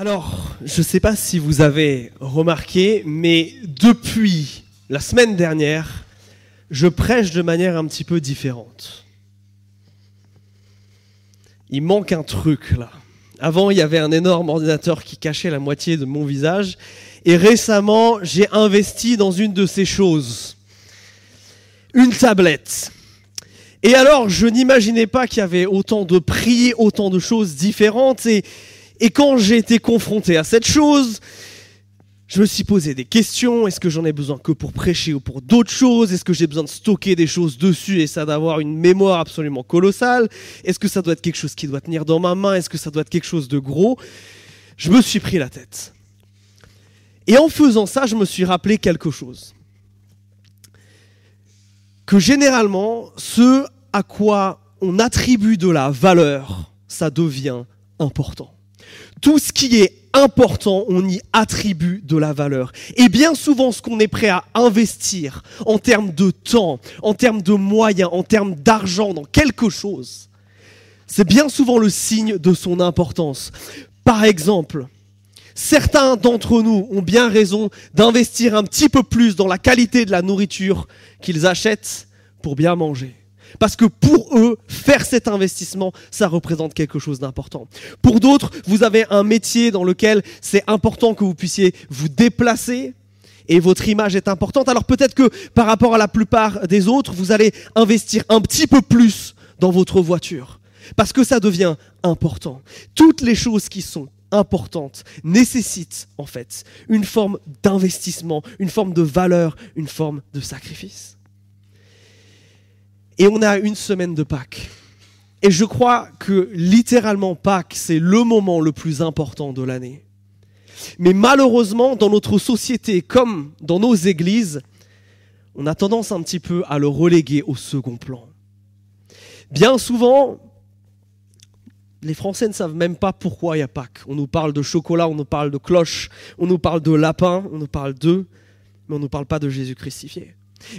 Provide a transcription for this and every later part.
Alors, je ne sais pas si vous avez remarqué, mais depuis la semaine dernière, je prêche de manière un petit peu différente. Il manque un truc là. Avant, il y avait un énorme ordinateur qui cachait la moitié de mon visage. Et récemment, j'ai investi dans une de ces choses. Une tablette. Et alors, je n'imaginais pas qu'il y avait autant de prix, autant de choses différentes. Et et quand j'ai été confronté à cette chose, je me suis posé des questions. Est-ce que j'en ai besoin que pour prêcher ou pour d'autres choses? Est-ce que j'ai besoin de stocker des choses dessus et ça d'avoir une mémoire absolument colossale? Est-ce que ça doit être quelque chose qui doit tenir dans ma main? Est-ce que ça doit être quelque chose de gros? Je me suis pris la tête. Et en faisant ça, je me suis rappelé quelque chose. Que généralement, ce à quoi on attribue de la valeur, ça devient important. Tout ce qui est important, on y attribue de la valeur. Et bien souvent, ce qu'on est prêt à investir en termes de temps, en termes de moyens, en termes d'argent dans quelque chose, c'est bien souvent le signe de son importance. Par exemple, certains d'entre nous ont bien raison d'investir un petit peu plus dans la qualité de la nourriture qu'ils achètent pour bien manger. Parce que pour eux, faire cet investissement, ça représente quelque chose d'important. Pour d'autres, vous avez un métier dans lequel c'est important que vous puissiez vous déplacer et votre image est importante. Alors peut-être que par rapport à la plupart des autres, vous allez investir un petit peu plus dans votre voiture. Parce que ça devient important. Toutes les choses qui sont importantes nécessitent en fait une forme d'investissement, une forme de valeur, une forme de sacrifice. Et on a une semaine de Pâques. Et je crois que littéralement Pâques, c'est le moment le plus important de l'année. Mais malheureusement, dans notre société comme dans nos églises, on a tendance un petit peu à le reléguer au second plan. Bien souvent, les Français ne savent même pas pourquoi il y a Pâques. On nous parle de chocolat, on nous parle de cloche, on nous parle de lapin, on nous parle d'œufs, mais on ne nous parle pas de Jésus crucifié.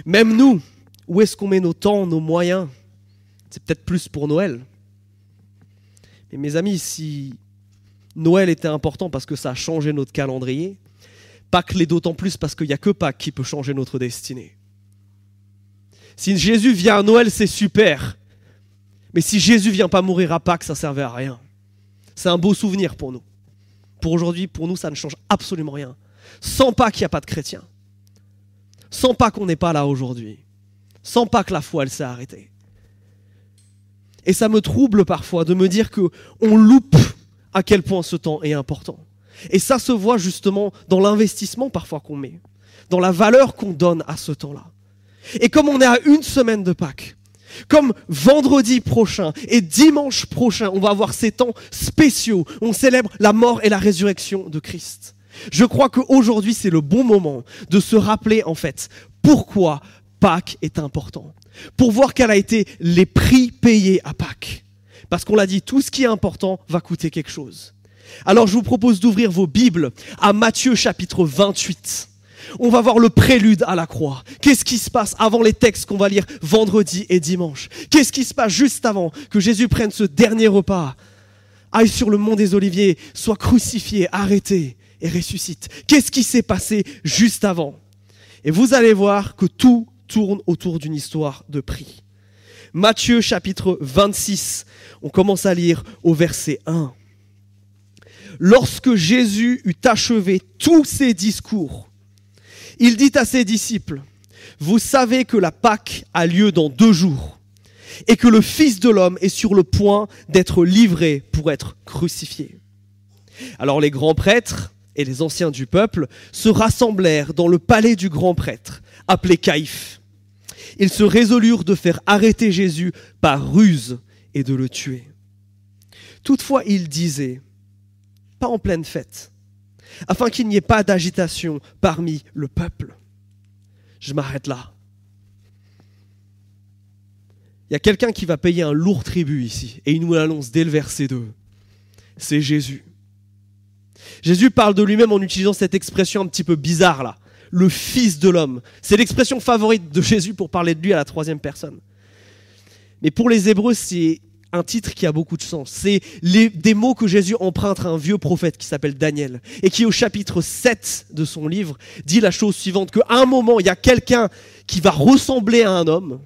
Même nous, où est-ce qu'on met nos temps, nos moyens? C'est peut-être plus pour Noël. Mais mes amis, si Noël était important parce que ça a changé notre calendrier, Pâques l'est d'autant plus parce qu'il n'y a que Pâques qui peut changer notre destinée. Si Jésus vient à Noël, c'est super. Mais si Jésus vient pas mourir à Pâques, ça ne servait à rien. C'est un beau souvenir pour nous. Pour aujourd'hui, pour nous, ça ne change absolument rien. Sans Pâques, il n'y a pas de chrétien. Sans Pâques, on n'est pas là aujourd'hui sans pas que la foi elle s'est arrêtée. Et ça me trouble parfois de me dire que on loupe à quel point ce temps est important. Et ça se voit justement dans l'investissement parfois qu'on met, dans la valeur qu'on donne à ce temps-là. Et comme on est à une semaine de Pâques, comme vendredi prochain et dimanche prochain, on va avoir ces temps spéciaux, on célèbre la mort et la résurrection de Christ. Je crois qu'aujourd'hui, c'est le bon moment de se rappeler, en fait, pourquoi Pâques est important. Pour voir quels a été les prix payés à Pâques. Parce qu'on l'a dit, tout ce qui est important va coûter quelque chose. Alors je vous propose d'ouvrir vos Bibles à Matthieu chapitre 28. On va voir le prélude à la croix. Qu'est-ce qui se passe avant les textes qu'on va lire vendredi et dimanche? Qu'est-ce qui se passe juste avant que Jésus prenne ce dernier repas? Aille sur le mont des Oliviers, soit crucifié, arrêté et ressuscite. Qu'est-ce qui s'est passé juste avant? Et vous allez voir que tout tourne autour d'une histoire de prix. Matthieu chapitre 26, on commence à lire au verset 1. Lorsque Jésus eut achevé tous ses discours, il dit à ses disciples, Vous savez que la Pâque a lieu dans deux jours, et que le Fils de l'homme est sur le point d'être livré pour être crucifié. Alors les grands prêtres et les anciens du peuple se rassemblèrent dans le palais du grand prêtre, appelé Caïphe ils se résolurent de faire arrêter Jésus par ruse et de le tuer. Toutefois, ils disaient, pas en pleine fête, afin qu'il n'y ait pas d'agitation parmi le peuple. Je m'arrête là. Il y a quelqu'un qui va payer un lourd tribut ici, et il nous l'annonce dès le verset 2. C'est Jésus. Jésus parle de lui-même en utilisant cette expression un petit peu bizarre là le Fils de l'homme. C'est l'expression favorite de Jésus pour parler de lui à la troisième personne. Mais pour les Hébreux, c'est un titre qui a beaucoup de sens. C'est des mots que Jésus emprunte à un vieux prophète qui s'appelle Daniel et qui au chapitre 7 de son livre dit la chose suivante, qu'à un moment, il y a quelqu'un qui va ressembler à un homme,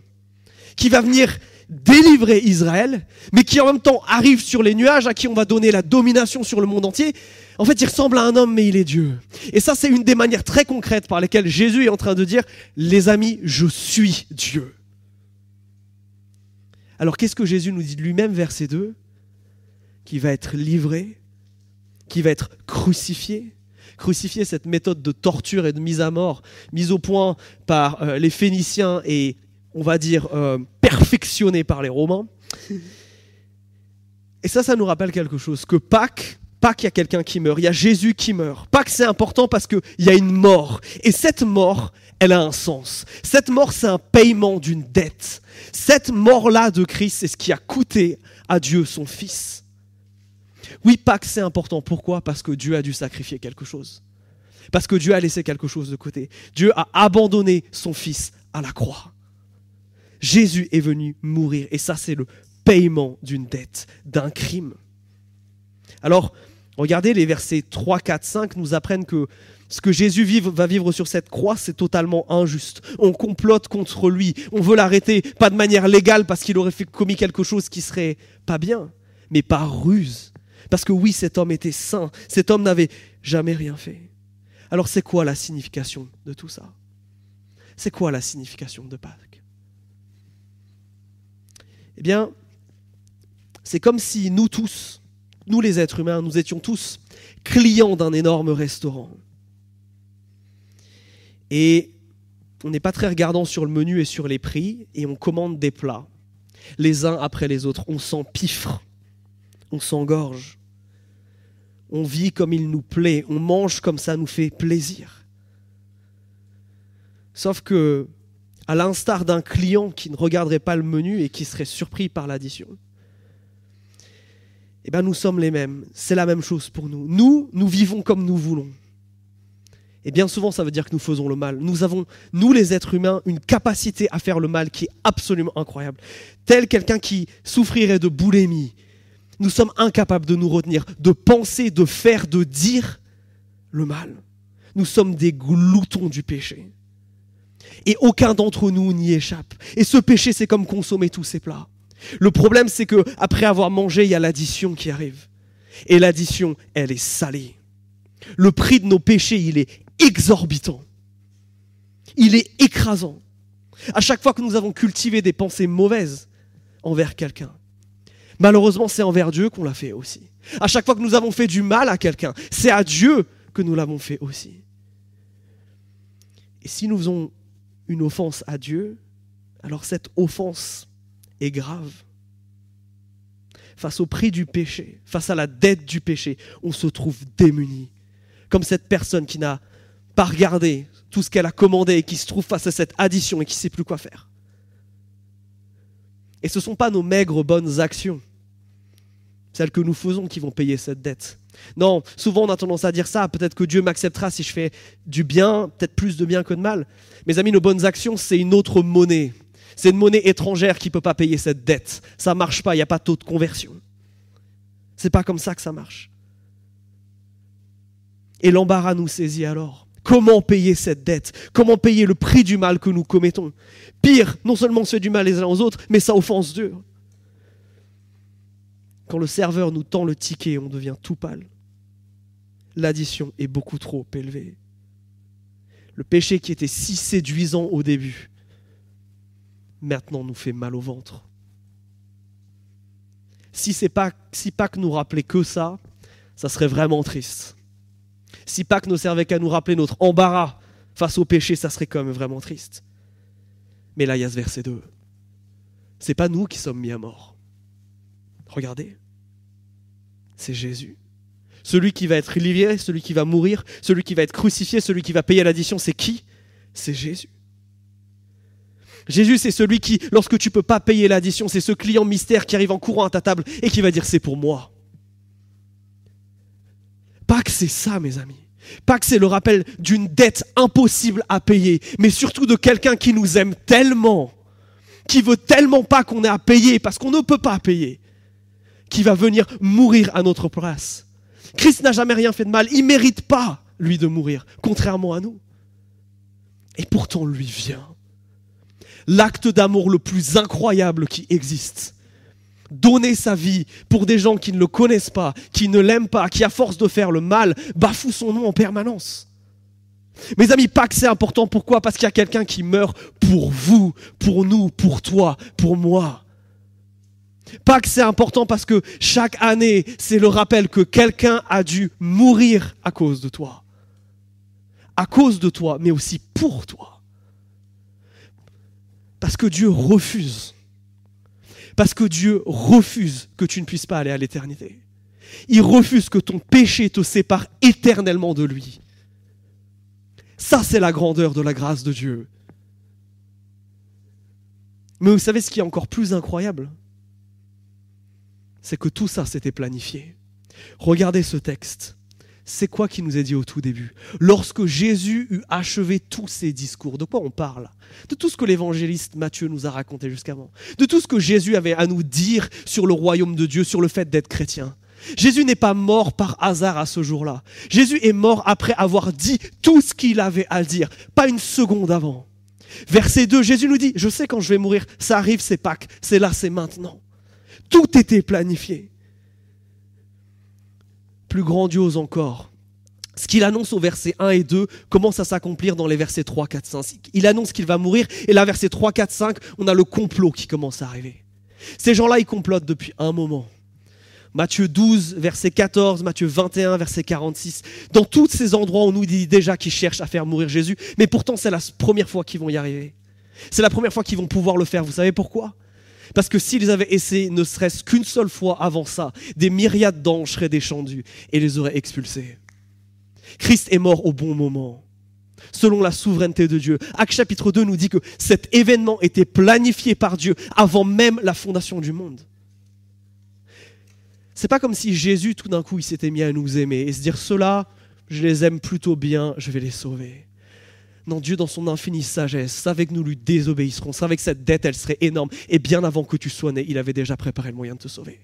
qui va venir délivrer Israël, mais qui en même temps arrive sur les nuages, à qui on va donner la domination sur le monde entier. En fait, il ressemble à un homme, mais il est Dieu. Et ça, c'est une des manières très concrètes par lesquelles Jésus est en train de dire, les amis, je suis Dieu. Alors qu'est-ce que Jésus nous dit de lui-même, verset 2 Qui va être livré, qui va être crucifié. Crucifié, cette méthode de torture et de mise à mort, mise au point par euh, les Phéniciens et, on va dire, euh, perfectionnée par les Romains. Et ça, ça nous rappelle quelque chose, que Pâques, Pâques, il y a quelqu'un qui meurt, il y a Jésus qui meurt. Pâques, c'est important parce qu'il y a une mort. Et cette mort, elle a un sens. Cette mort, c'est un paiement d'une dette. Cette mort-là de Christ, c'est ce qui a coûté à Dieu son Fils. Oui, Pâques, c'est important. Pourquoi? Parce que Dieu a dû sacrifier quelque chose. Parce que Dieu a laissé quelque chose de côté. Dieu a abandonné son Fils à la croix. Jésus est venu mourir. Et ça, c'est le paiement d'une dette, d'un crime. Alors, regardez les versets 3, 4, 5 nous apprennent que ce que Jésus va vivre sur cette croix, c'est totalement injuste. On complote contre lui. On veut l'arrêter, pas de manière légale parce qu'il aurait commis quelque chose qui serait pas bien, mais par ruse. Parce que oui, cet homme était saint. Cet homme n'avait jamais rien fait. Alors c'est quoi la signification de tout ça? C'est quoi la signification de Pâques? Eh bien, c'est comme si nous tous, nous les êtres humains, nous étions tous clients d'un énorme restaurant. Et on n'est pas très regardant sur le menu et sur les prix, et on commande des plats, les uns après les autres. On s'empiffre, on s'engorge, on vit comme il nous plaît, on mange comme ça nous fait plaisir. Sauf que, à l'instar d'un client qui ne regarderait pas le menu et qui serait surpris par l'addition, eh ben nous sommes les mêmes. C'est la même chose pour nous. Nous, nous vivons comme nous voulons. Et bien souvent, ça veut dire que nous faisons le mal. Nous avons, nous les êtres humains, une capacité à faire le mal qui est absolument incroyable. Tel quelqu'un qui souffrirait de boulimie. Nous sommes incapables de nous retenir, de penser, de faire, de dire le mal. Nous sommes des gloutons du péché. Et aucun d'entre nous n'y échappe. Et ce péché, c'est comme consommer tous ces plats. Le problème, c'est que après avoir mangé, il y a l'addition qui arrive. Et l'addition, elle est salée. Le prix de nos péchés, il est exorbitant. Il est écrasant. À chaque fois que nous avons cultivé des pensées mauvaises envers quelqu'un, malheureusement, c'est envers Dieu qu'on l'a fait aussi. À chaque fois que nous avons fait du mal à quelqu'un, c'est à Dieu que nous l'avons fait aussi. Et si nous faisons une offense à Dieu, alors cette offense est grave. Face au prix du péché, face à la dette du péché, on se trouve démuni. Comme cette personne qui n'a pas regardé tout ce qu'elle a commandé et qui se trouve face à cette addition et qui ne sait plus quoi faire. Et ce ne sont pas nos maigres bonnes actions, celles que nous faisons, qui vont payer cette dette. Non, souvent on a tendance à dire ça, peut-être que Dieu m'acceptera si je fais du bien, peut-être plus de bien que de mal. Mes amis, nos bonnes actions, c'est une autre monnaie. C'est une monnaie étrangère qui ne peut pas payer cette dette. Ça ne marche pas, il n'y a pas de taux de conversion. C'est pas comme ça que ça marche. Et l'embarras nous saisit alors. Comment payer cette dette? Comment payer le prix du mal que nous commettons? Pire, non seulement on fait du mal les uns aux autres, mais ça offense Dieu. Quand le serveur nous tend le ticket, on devient tout pâle. L'addition est beaucoup trop élevée. Le péché qui était si séduisant au début, maintenant nous fait mal au ventre. Si c'est si Pâques nous rappelait que ça, ça serait vraiment triste. Si Pâques ne servait qu'à nous rappeler notre embarras face au péché, ça serait quand même vraiment triste. Mais là, il y a ce verset 2. C'est pas nous qui sommes mis à mort. Regardez. C'est Jésus. Celui qui va être livré, celui qui va mourir, celui qui va être crucifié, celui qui va payer l'addition, c'est qui? C'est Jésus. Jésus, c'est celui qui, lorsque tu ne peux pas payer l'addition, c'est ce client mystère qui arrive en courant à ta table et qui va dire c'est pour moi. Pâques, c'est ça, mes amis. Pâques, c'est le rappel d'une dette impossible à payer, mais surtout de quelqu'un qui nous aime tellement, qui veut tellement pas qu'on ait à payer, parce qu'on ne peut pas payer, qui va venir mourir à notre place. Christ n'a jamais rien fait de mal. Il ne mérite pas, lui, de mourir, contrairement à nous. Et pourtant, lui vient. L'acte d'amour le plus incroyable qui existe. Donner sa vie pour des gens qui ne le connaissent pas, qui ne l'aiment pas, qui à force de faire le mal, bafouent son nom en permanence. Mes amis, Pâques, c'est important. Pourquoi? Parce qu'il y a quelqu'un qui meurt pour vous, pour nous, pour toi, pour moi. Pâques, c'est important parce que chaque année, c'est le rappel que quelqu'un a dû mourir à cause de toi. À cause de toi, mais aussi pour toi. Parce que Dieu refuse. Parce que Dieu refuse que tu ne puisses pas aller à l'éternité. Il refuse que ton péché te sépare éternellement de lui. Ça, c'est la grandeur de la grâce de Dieu. Mais vous savez ce qui est encore plus incroyable? C'est que tout ça, s'était planifié. Regardez ce texte. C'est quoi qui nous est dit au tout début? Lorsque Jésus eut achevé tous ses discours, de quoi on parle? De tout ce que l'évangéliste Matthieu nous a raconté jusqu'avant. De tout ce que Jésus avait à nous dire sur le royaume de Dieu, sur le fait d'être chrétien. Jésus n'est pas mort par hasard à ce jour-là. Jésus est mort après avoir dit tout ce qu'il avait à dire, pas une seconde avant. Verset 2, Jésus nous dit, je sais quand je vais mourir, ça arrive, c'est Pâques, c'est là, c'est maintenant. Tout était planifié. Plus grandiose encore, ce qu'il annonce au verset 1 et 2 commence à s'accomplir dans les versets 3, 4, 5. Il annonce qu'il va mourir, et là, verset 3, 4, 5, on a le complot qui commence à arriver. Ces gens-là, ils complotent depuis un moment. Matthieu 12, verset 14, Matthieu 21, verset 46. Dans tous ces endroits, on nous dit déjà qu'ils cherchent à faire mourir Jésus, mais pourtant c'est la première fois qu'ils vont y arriver. C'est la première fois qu'ils vont pouvoir le faire. Vous savez pourquoi? Parce que s'ils avaient essayé ne serait-ce qu'une seule fois avant ça, des myriades d'anges seraient descendus et les auraient expulsés. Christ est mort au bon moment selon la souveraineté de Dieu. Acte chapitre 2 nous dit que cet événement était planifié par Dieu avant même la fondation du monde. C'est pas comme si Jésus, tout d'un coup, il s'était mis à nous aimer et se dire ceux-là, je les aime plutôt bien, je vais les sauver. Non, Dieu, dans son infinie sagesse, savait que nous lui désobéisserons, savait que cette dette, elle serait énorme. Et bien avant que tu sois né, il avait déjà préparé le moyen de te sauver.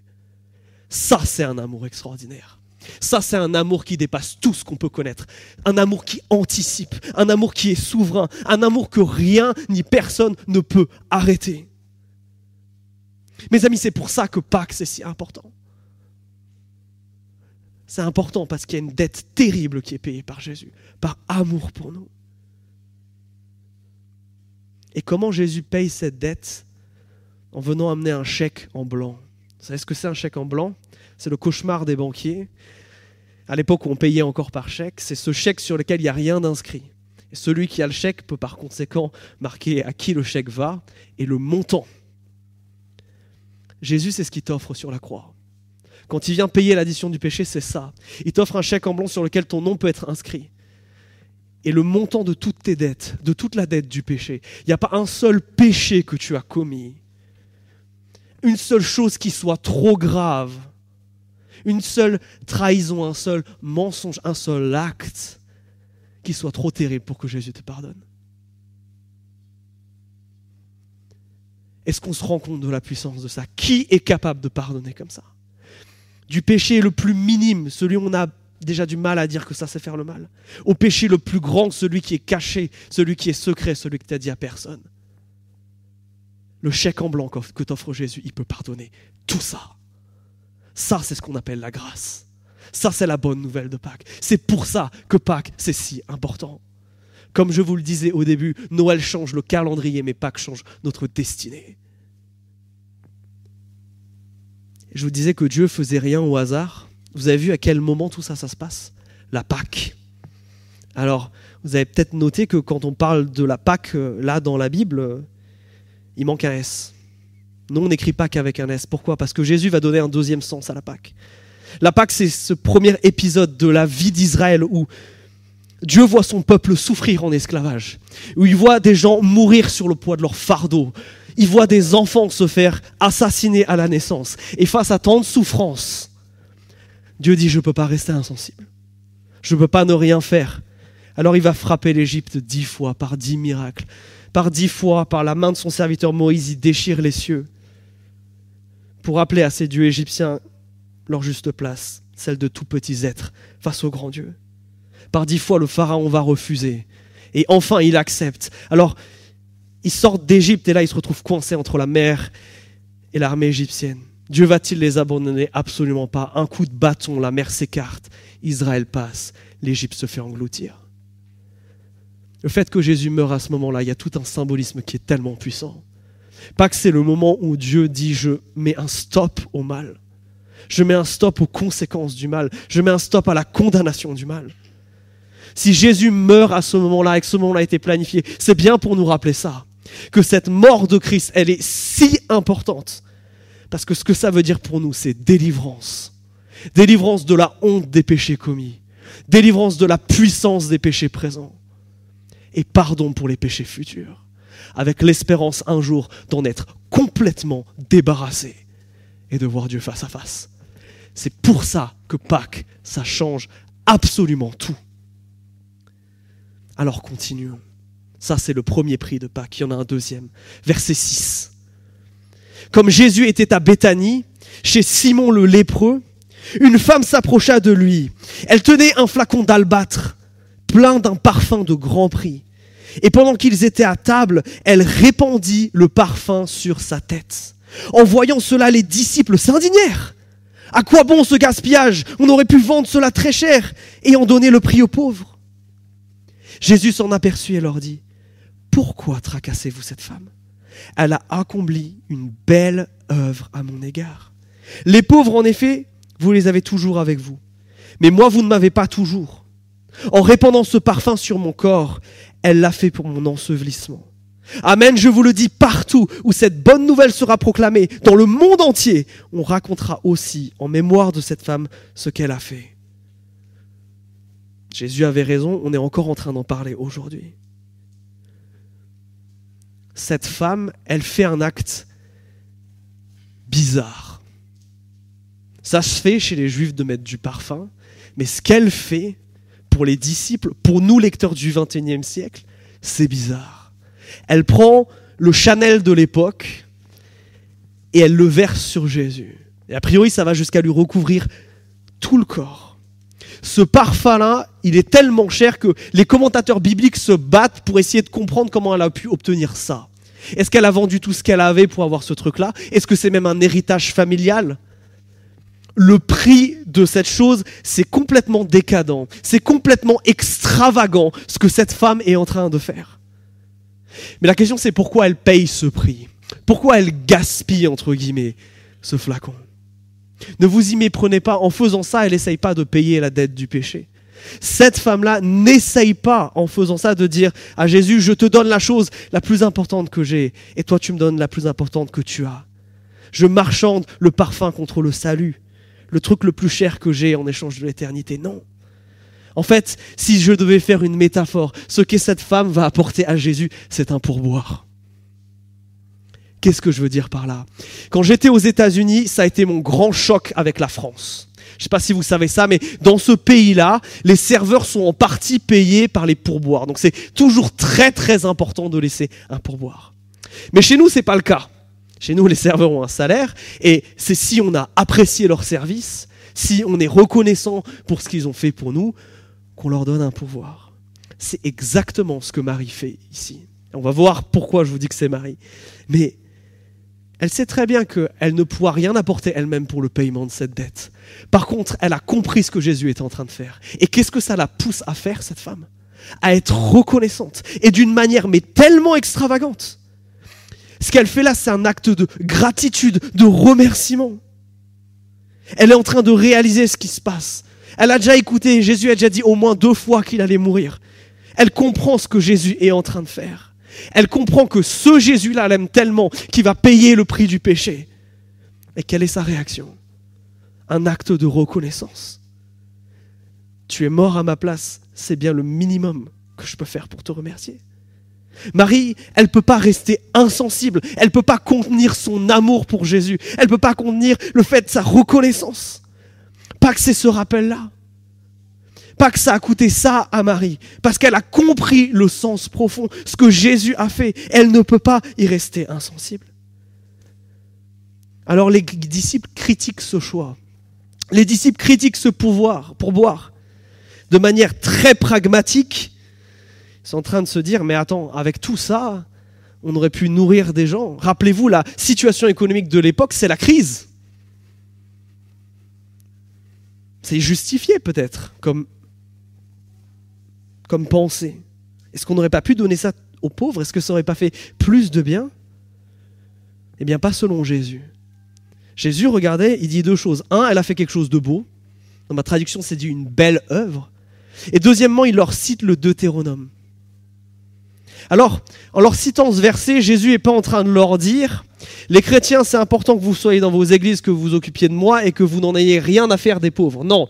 Ça, c'est un amour extraordinaire. Ça, c'est un amour qui dépasse tout ce qu'on peut connaître. Un amour qui anticipe, un amour qui est souverain, un amour que rien ni personne ne peut arrêter. Mes amis, c'est pour ça que Pâques, c'est si important. C'est important parce qu'il y a une dette terrible qui est payée par Jésus, par amour pour nous. Et comment Jésus paye cette dette En venant amener un chèque en blanc? Vous savez ce que c'est un chèque en blanc? C'est le cauchemar des banquiers. À l'époque où on payait encore par chèque, c'est ce chèque sur lequel il n'y a rien d'inscrit. Celui qui a le chèque peut par conséquent marquer à qui le chèque va et le montant. Jésus, c'est ce qu'il t'offre sur la croix. Quand il vient payer l'addition du péché, c'est ça. Il t'offre un chèque en blanc sur lequel ton nom peut être inscrit. Et le montant de toutes tes dettes, de toute la dette du péché. Il n'y a pas un seul péché que tu as commis. Une seule chose qui soit trop grave. Une seule trahison, un seul mensonge, un seul acte qui soit trop terrible pour que Jésus te pardonne. Est-ce qu'on se rend compte de la puissance de ça? Qui est capable de pardonner comme ça? Du péché le plus minime, celui où on a déjà du mal à dire que ça c'est faire le mal, au péché le plus grand, celui qui est caché, celui qui est secret, celui que tu as dit à personne. Le chèque en blanc que t'offre Jésus, il peut pardonner tout ça. Ça, c'est ce qu'on appelle la grâce. Ça, c'est la bonne nouvelle de Pâques. C'est pour ça que Pâques, c'est si important. Comme je vous le disais au début, Noël change le calendrier, mais Pâques change notre destinée. Je vous disais que Dieu faisait rien au hasard. Vous avez vu à quel moment tout ça, se passe? La Pâque. Alors, vous avez peut-être noté que quand on parle de la Pâque, euh, là, dans la Bible, euh, il manque un S. Non, on n'écrit Pâque avec un S. Pourquoi? Parce que Jésus va donner un deuxième sens à la Pâque. La Pâque, c'est ce premier épisode de la vie d'Israël où Dieu voit son peuple souffrir en esclavage, où il voit des gens mourir sur le poids de leur fardeau, il voit des enfants se faire assassiner à la naissance. Et face à tant de souffrance, Dieu dit, je ne peux pas rester insensible. Je ne peux pas ne rien faire. Alors il va frapper l'Égypte dix fois par dix miracles. Par dix fois, par la main de son serviteur Moïse, il déchire les cieux pour rappeler à ces dieux égyptiens leur juste place, celle de tout petits êtres face au grand Dieu. Par dix fois, le Pharaon va refuser. Et enfin, il accepte. Alors, ils sortent d'Égypte et là, ils se retrouvent coincés entre la mer et l'armée égyptienne. Dieu va-t-il les abandonner? Absolument pas. Un coup de bâton, la mer s'écarte, Israël passe, l'Égypte se fait engloutir. Le fait que Jésus meure à ce moment-là, il y a tout un symbolisme qui est tellement puissant. Pas que c'est le moment où Dieu dit je mets un stop au mal. Je mets un stop aux conséquences du mal. Je mets un stop à la condamnation du mal. Si Jésus meurt à ce moment-là et que ce moment-là a été planifié, c'est bien pour nous rappeler ça. Que cette mort de Christ, elle est si importante. Parce que ce que ça veut dire pour nous, c'est délivrance. Délivrance de la honte des péchés commis. Délivrance de la puissance des péchés présents. Et pardon pour les péchés futurs. Avec l'espérance un jour d'en être complètement débarrassé et de voir Dieu face à face. C'est pour ça que Pâques, ça change absolument tout. Alors continuons. Ça, c'est le premier prix de Pâques. Il y en a un deuxième. Verset 6. Comme Jésus était à Béthanie, chez Simon le lépreux, une femme s'approcha de lui. Elle tenait un flacon d'albâtre, plein d'un parfum de grand prix. Et pendant qu'ils étaient à table, elle répandit le parfum sur sa tête. En voyant cela, les disciples s'indignèrent. À quoi bon ce gaspillage? On aurait pu vendre cela très cher et en donner le prix aux pauvres. Jésus s'en aperçut et leur dit, Pourquoi tracassez-vous cette femme? Elle a accompli une belle œuvre à mon égard. Les pauvres, en effet, vous les avez toujours avec vous. Mais moi, vous ne m'avez pas toujours. En répandant ce parfum sur mon corps, elle l'a fait pour mon ensevelissement. Amen, je vous le dis, partout où cette bonne nouvelle sera proclamée, dans le monde entier, on racontera aussi en mémoire de cette femme ce qu'elle a fait. Jésus avait raison, on est encore en train d'en parler aujourd'hui. Cette femme, elle fait un acte bizarre. Ça se fait chez les juifs de mettre du parfum, mais ce qu'elle fait pour les disciples, pour nous lecteurs du XXIe siècle, c'est bizarre. Elle prend le Chanel de l'époque et elle le verse sur Jésus. Et a priori, ça va jusqu'à lui recouvrir tout le corps ce parfum-là, il est tellement cher que les commentateurs bibliques se battent pour essayer de comprendre comment elle a pu obtenir ça. Est-ce qu'elle a vendu tout ce qu'elle avait pour avoir ce truc-là? Est-ce que c'est même un héritage familial? Le prix de cette chose, c'est complètement décadent, c'est complètement extravagant ce que cette femme est en train de faire. Mais la question c'est pourquoi elle paye ce prix? Pourquoi elle gaspille, entre guillemets, ce flacon? Ne vous y méprenez pas, en faisant ça, elle n'essaye pas de payer la dette du péché. Cette femme-là n'essaye pas, en faisant ça, de dire à Jésus, je te donne la chose la plus importante que j'ai, et toi tu me donnes la plus importante que tu as. Je marchande le parfum contre le salut, le truc le plus cher que j'ai en échange de l'éternité. Non. En fait, si je devais faire une métaphore, ce que cette femme va apporter à Jésus, c'est un pourboire. Qu'est-ce que je veux dire par là? Quand j'étais aux États-Unis, ça a été mon grand choc avec la France. Je ne sais pas si vous savez ça, mais dans ce pays-là, les serveurs sont en partie payés par les pourboires. Donc c'est toujours très très important de laisser un pourboire. Mais chez nous, c'est pas le cas. Chez nous, les serveurs ont un salaire et c'est si on a apprécié leur service, si on est reconnaissant pour ce qu'ils ont fait pour nous, qu'on leur donne un pourboire. C'est exactement ce que Marie fait ici. On va voir pourquoi je vous dis que c'est Marie. Mais elle sait très bien qu'elle ne pourra rien apporter elle-même pour le paiement de cette dette. Par contre, elle a compris ce que Jésus était en train de faire. Et qu'est-ce que ça la pousse à faire, cette femme? À être reconnaissante. Et d'une manière, mais tellement extravagante. Ce qu'elle fait là, c'est un acte de gratitude, de remerciement. Elle est en train de réaliser ce qui se passe. Elle a déjà écouté, Jésus a déjà dit au moins deux fois qu'il allait mourir. Elle comprend ce que Jésus est en train de faire. Elle comprend que ce Jésus-là l'aime tellement qu'il va payer le prix du péché. Et quelle est sa réaction? Un acte de reconnaissance. Tu es mort à ma place, c'est bien le minimum que je peux faire pour te remercier. Marie, elle ne peut pas rester insensible, elle ne peut pas contenir son amour pour Jésus, elle ne peut pas contenir le fait de sa reconnaissance. Pas que c'est ce rappel-là pas que ça a coûté ça à Marie, parce qu'elle a compris le sens profond, ce que Jésus a fait. Elle ne peut pas y rester insensible. Alors les disciples critiquent ce choix. Les disciples critiquent ce pouvoir pour boire de manière très pragmatique. Ils sont en train de se dire, mais attends, avec tout ça, on aurait pu nourrir des gens. Rappelez-vous, la situation économique de l'époque, c'est la crise. C'est justifié peut-être comme, comme pensée. Est-ce qu'on n'aurait pas pu donner ça aux pauvres? Est-ce que ça n'aurait pas fait plus de bien? Eh bien, pas selon Jésus. Jésus, regardez, il dit deux choses. Un, elle a fait quelque chose de beau. Dans ma traduction, c'est dit une belle œuvre. Et deuxièmement, il leur cite le Deutéronome. Alors, en leur citant ce verset, Jésus n'est pas en train de leur dire, les chrétiens, c'est important que vous soyez dans vos églises, que vous vous occupiez de moi et que vous n'en ayez rien à faire des pauvres. Non,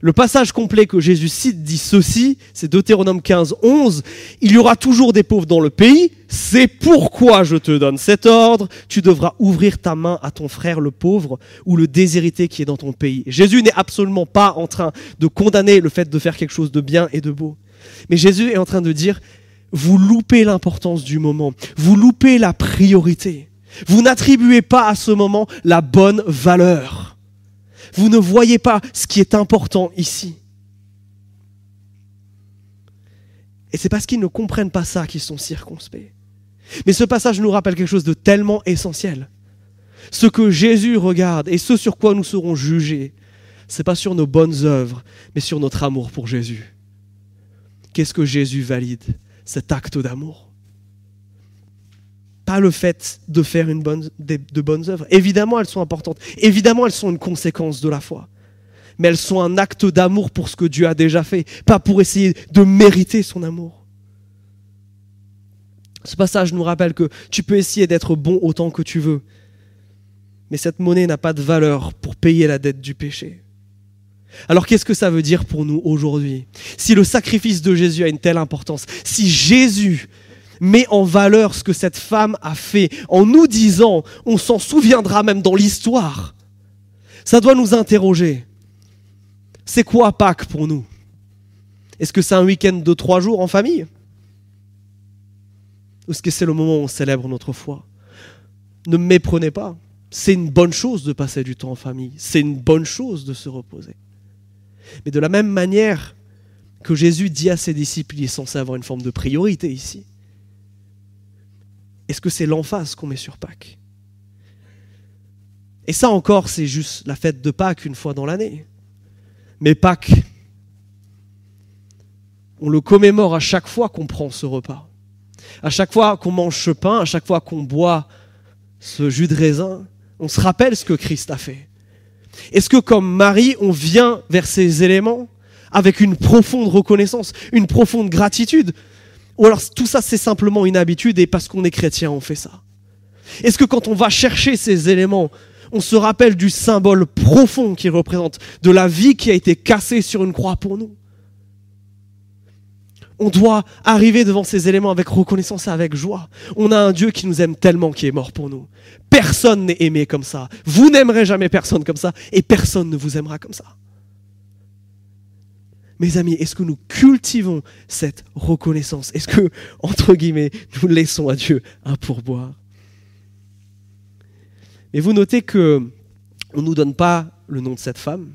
le passage complet que Jésus cite dit ceci, c'est Deutéronome 15, 11. Il y aura toujours des pauvres dans le pays, c'est pourquoi je te donne cet ordre. Tu devras ouvrir ta main à ton frère le pauvre ou le déshérité qui est dans ton pays. Jésus n'est absolument pas en train de condamner le fait de faire quelque chose de bien et de beau. Mais Jésus est en train de dire, vous loupez l'importance du moment, vous loupez la priorité. Vous n'attribuez pas à ce moment la bonne valeur. Vous ne voyez pas ce qui est important ici. Et c'est parce qu'ils ne comprennent pas ça qu'ils sont circonspects. Mais ce passage nous rappelle quelque chose de tellement essentiel. Ce que Jésus regarde et ce sur quoi nous serons jugés, c'est pas sur nos bonnes œuvres, mais sur notre amour pour Jésus. Qu'est-ce que Jésus valide? Cet acte d'amour pas le fait de faire une bonne, de, bonnes œuvres. Évidemment, elles sont importantes. Évidemment, elles sont une conséquence de la foi. Mais elles sont un acte d'amour pour ce que Dieu a déjà fait, pas pour essayer de mériter son amour. Ce passage nous rappelle que tu peux essayer d'être bon autant que tu veux, mais cette monnaie n'a pas de valeur pour payer la dette du péché. Alors qu'est-ce que ça veut dire pour nous aujourd'hui? Si le sacrifice de Jésus a une telle importance, si Jésus met en valeur ce que cette femme a fait en nous disant, on s'en souviendra même dans l'histoire. Ça doit nous interroger. C'est quoi Pâques pour nous? Est-ce que c'est un week-end de trois jours en famille? Ou est-ce que c'est le moment où on célèbre notre foi? Ne me méprenez pas. C'est une bonne chose de passer du temps en famille. C'est une bonne chose de se reposer. Mais de la même manière que Jésus dit à ses disciples, il est censé avoir une forme de priorité ici. Est-ce que c'est l'emphase qu'on met sur Pâques? Et ça encore, c'est juste la fête de Pâques une fois dans l'année. Mais Pâques, on le commémore à chaque fois qu'on prend ce repas. À chaque fois qu'on mange ce pain, à chaque fois qu'on boit ce jus de raisin, on se rappelle ce que Christ a fait. Est-ce que comme Marie, on vient vers ces éléments avec une profonde reconnaissance, une profonde gratitude? Ou alors tout ça c'est simplement une habitude et parce qu'on est chrétien on fait ça Est-ce que quand on va chercher ces éléments, on se rappelle du symbole profond qui représente de la vie qui a été cassée sur une croix pour nous? On doit arriver devant ces éléments avec reconnaissance et avec joie. On a un Dieu qui nous aime tellement, qui est mort pour nous. Personne n'est aimé comme ça. Vous n'aimerez jamais personne comme ça et personne ne vous aimera comme ça. Mes amis, est-ce que nous cultivons cette reconnaissance? Est-ce que, entre guillemets, nous laissons à Dieu un pourboire? Mais vous notez que on ne nous donne pas le nom de cette femme.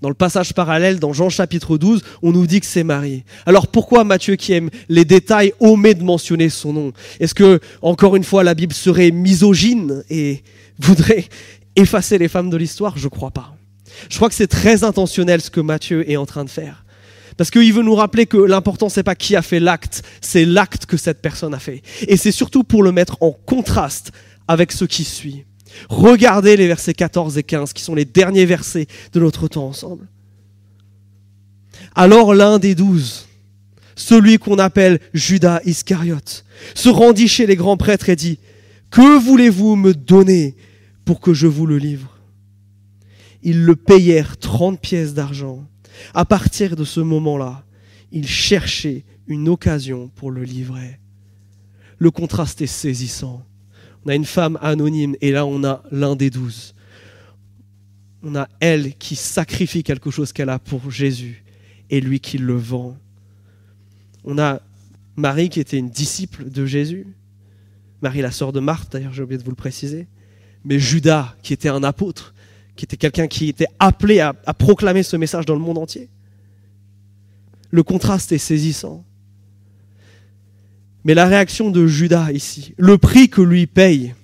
Dans le passage parallèle, dans Jean chapitre 12, on nous dit que c'est Marie. Alors pourquoi Matthieu, qui aime les détails, omet de mentionner son nom? Est-ce que, encore une fois, la Bible serait misogyne et voudrait effacer les femmes de l'histoire? Je crois pas. Je crois que c'est très intentionnel ce que Matthieu est en train de faire. Parce qu'il veut nous rappeler que l'important, c'est pas qui a fait l'acte, c'est l'acte que cette personne a fait. Et c'est surtout pour le mettre en contraste avec ce qui suit. Regardez les versets 14 et 15, qui sont les derniers versets de notre temps ensemble. Alors l'un des douze, celui qu'on appelle Judas Iscariote, se rendit chez les grands prêtres et dit, Que voulez-vous me donner pour que je vous le livre? Ils le payèrent trente pièces d'argent à partir de ce moment-là, il cherchait une occasion pour le livrer. Le contraste est saisissant. On a une femme anonyme et là on a l'un des douze. On a elle qui sacrifie quelque chose qu'elle a pour Jésus et lui qui le vend. On a Marie qui était une disciple de Jésus. Marie la sœur de Marthe, d'ailleurs j'ai oublié de vous le préciser. Mais Judas qui était un apôtre, qui était quelqu'un qui était appelé à, proclamer ce message dans le monde entier. Le contraste est saisissant. Mais la réaction de Judas ici, le prix que lui paye,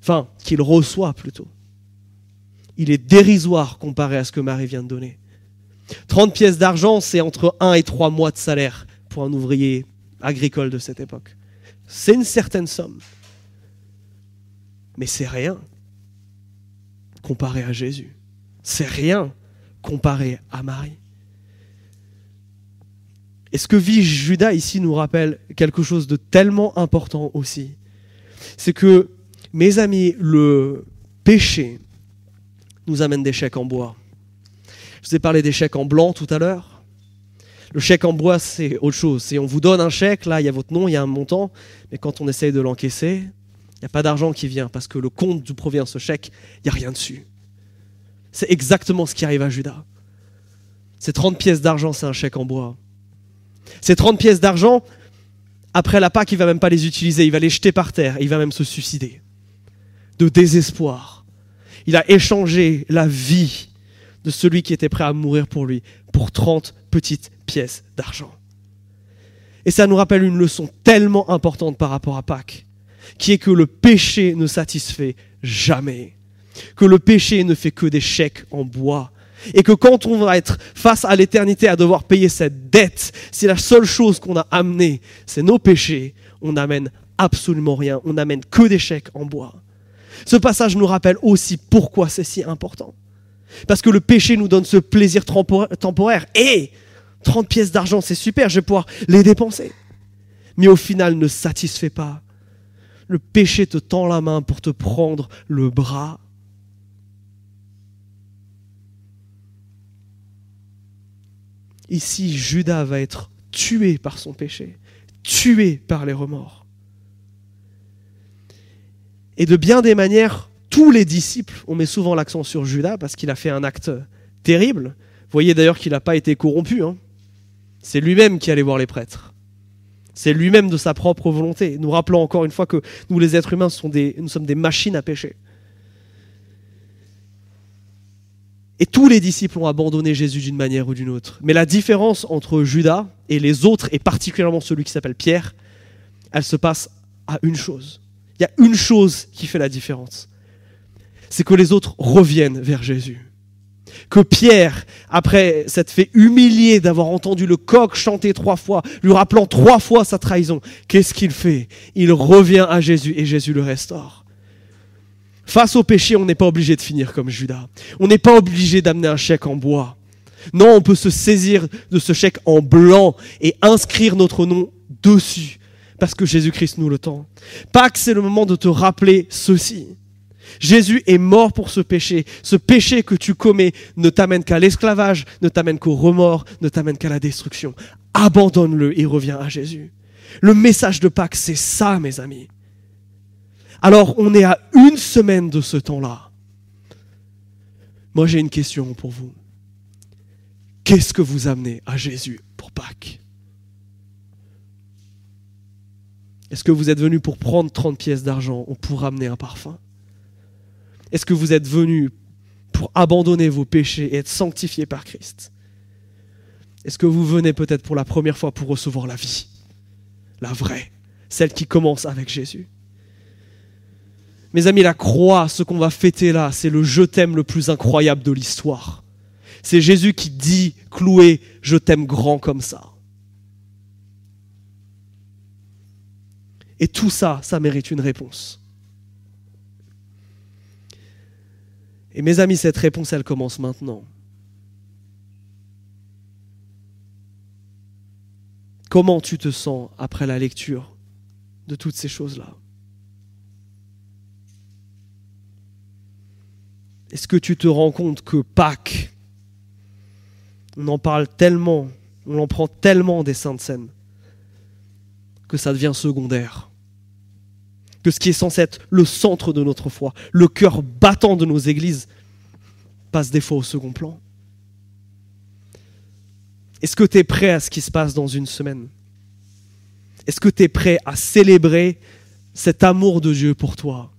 enfin, qu'il reçoit plutôt, il est dérisoire comparé à ce que Marie vient de donner. 30 pièces d'argent, c'est entre 1 et 3 mois de salaire pour un ouvrier agricole de cette époque. C'est une certaine somme. Mais c'est rien comparé à Jésus. C'est rien comparé à Marie. Et ce que vit Judas ici nous rappelle quelque chose de tellement important aussi? C'est que, mes amis, le péché nous amène des chèques en bois. Je vous ai parlé des chèques en blanc tout à l'heure. Le chèque en bois, c'est autre chose. C'est on vous donne un chèque, là, il y a votre nom, il y a un montant, mais quand on essaye de l'encaisser, il n'y a pas d'argent qui vient parce que le compte d'où provient ce chèque, il n'y a rien dessus. C'est exactement ce qui arrive à Judas. Ces 30 pièces d'argent, c'est un chèque en bois. Ces 30 pièces d'argent, après la Pâque, il va même pas les utiliser, il va les jeter par terre, il va même se suicider. De désespoir. Il a échangé la vie de celui qui était prêt à mourir pour lui pour 30 petites pièces d'argent. Et ça nous rappelle une leçon tellement importante par rapport à Pâques, qui est que le péché ne satisfait jamais, que le péché ne fait que des chèques en bois, et que quand on va être face à l'éternité à devoir payer cette dette, si la seule chose qu'on a amenée, c'est nos péchés, on n'amène absolument rien, on n'amène que des chèques en bois. Ce passage nous rappelle aussi pourquoi c'est si important. Parce que le péché nous donne ce plaisir temporaire. Et 30 pièces d'argent, c'est super, je vais pouvoir les dépenser. Mais au final, ne satisfait pas. Le péché te tend la main pour te prendre le bras. Ici, Judas va être tué par son péché, tué par les remords. Et de bien des manières, tous les disciples, on met souvent l'accent sur Judas parce qu'il a fait un acte terrible. Vous voyez d'ailleurs qu'il n'a pas été corrompu. Hein. C'est lui-même qui allait voir les prêtres. C'est lui-même de sa propre volonté. Nous rappelons encore une fois que nous, les êtres humains, nous sommes des machines à pécher. Et tous les disciples ont abandonné Jésus d'une manière ou d'une autre. Mais la différence entre Judas et les autres, et particulièrement celui qui s'appelle Pierre, elle se passe à une chose. Il y a une chose qui fait la différence c'est que les autres reviennent vers Jésus. Que Pierre, après s'être fait humilier d'avoir entendu le coq chanter trois fois, lui rappelant trois fois sa trahison, qu'est-ce qu'il fait? Il revient à Jésus et Jésus le restaure. Face au péché, on n'est pas obligé de finir comme Judas. On n'est pas obligé d'amener un chèque en bois. Non, on peut se saisir de ce chèque en blanc et inscrire notre nom dessus, parce que Jésus-Christ nous le tend. Pâques, c'est le moment de te rappeler ceci. Jésus est mort pour ce péché. Ce péché que tu commets ne t'amène qu'à l'esclavage, ne t'amène qu'au remords, ne t'amène qu'à la destruction. Abandonne-le et reviens à Jésus. Le message de Pâques, c'est ça, mes amis. Alors, on est à une semaine de ce temps-là. Moi, j'ai une question pour vous. Qu'est-ce que vous amenez à Jésus pour Pâques? Est-ce que vous êtes venu pour prendre 30 pièces d'argent? Ou pour ramener un parfum est-ce que vous êtes venu pour abandonner vos péchés et être sanctifié par Christ? Est-ce que vous venez peut-être pour la première fois pour recevoir la vie? La vraie, celle qui commence avec Jésus Mes amis, la croix, ce qu'on va fêter là, c'est le je t'aime le plus incroyable de l'histoire. C'est Jésus qui dit, cloué, je t'aime grand comme ça. Et tout ça, ça mérite une réponse. Et mes amis, cette réponse, elle commence maintenant. Comment tu te sens après la lecture de toutes ces choses-là? Est-ce que tu te rends compte que Pâques, on en parle tellement, on en prend tellement des saintes scènes, que ça devient secondaire? Que ce qui est censé être le centre de notre foi, le cœur battant de nos églises, passe des fois au second plan. Est-ce que tu es prêt à ce qui se passe dans une semaine? Est-ce que tu es prêt à célébrer cet amour de Dieu pour toi?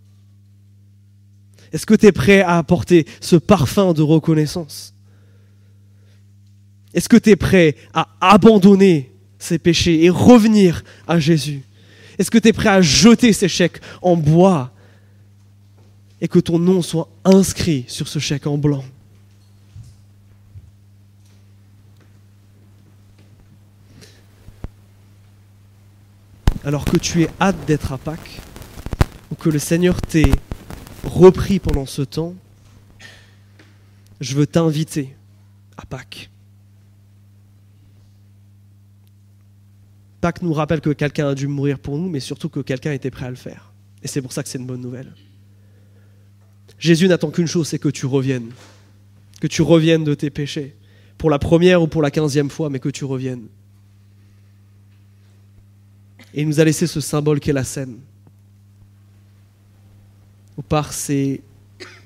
Est-ce que tu es prêt à apporter ce parfum de reconnaissance? Est-ce que tu es prêt à abandonner ces péchés et revenir à Jésus? Est-ce que tu es prêt à jeter ces chèques en bois et que ton nom soit inscrit sur ce chèque en blanc? Alors que tu es hâte d'être à Pâques, ou que le Seigneur t'ait repris pendant ce temps, je veux t'inviter à Pâques. Pâques nous rappelle que quelqu'un a dû mourir pour nous, mais surtout que quelqu'un était prêt à le faire. Et c'est pour ça que c'est une bonne nouvelle. Jésus n'attend qu'une chose, c'est que tu reviennes. Que tu reviennes de tes péchés. Pour la première ou pour la quinzième fois, mais que tu reviennes. Et il nous a laissé ce symbole qu'est la scène. Par ces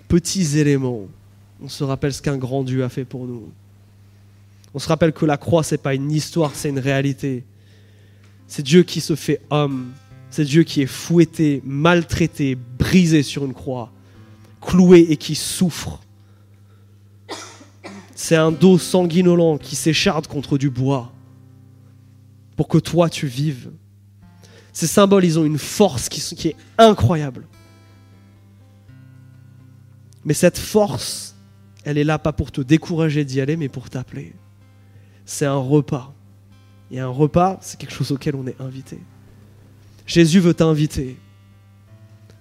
petits éléments, on se rappelle ce qu'un grand Dieu a fait pour nous. On se rappelle que la croix, ce n'est pas une histoire, c'est une réalité. C'est Dieu qui se fait homme. C'est Dieu qui est fouetté, maltraité, brisé sur une croix, cloué et qui souffre. C'est un dos sanguinolent qui s'écharde contre du bois pour que toi tu vives. Ces symboles, ils ont une force qui, est incroyable. Mais cette force, elle est là pas pour te décourager d'y aller, mais pour t'appeler. C'est un repas. Et un repas, c'est quelque chose auquel on est invité. Jésus veut t'inviter.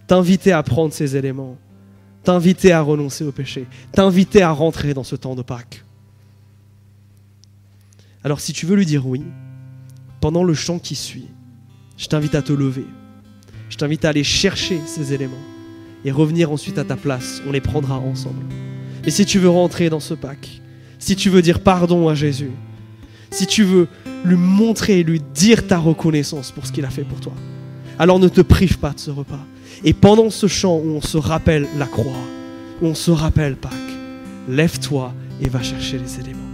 T'inviter à prendre ces éléments. T'inviter à renoncer au péché. T'inviter à rentrer dans ce temps de Pâques. Alors si tu veux lui dire oui, pendant le chant qui suit, je t'invite à te lever. Je t'invite à aller chercher ces éléments et revenir ensuite à ta place. On les prendra ensemble. Et si tu veux rentrer dans ce Pâques, si tu veux dire pardon à Jésus, si tu veux lui montrer lui dire ta reconnaissance pour ce qu'il a fait pour toi, alors ne te prive pas de ce repas. Et pendant ce chant où on se rappelle la croix, où on se rappelle Pâques, lève-toi et va chercher les éléments.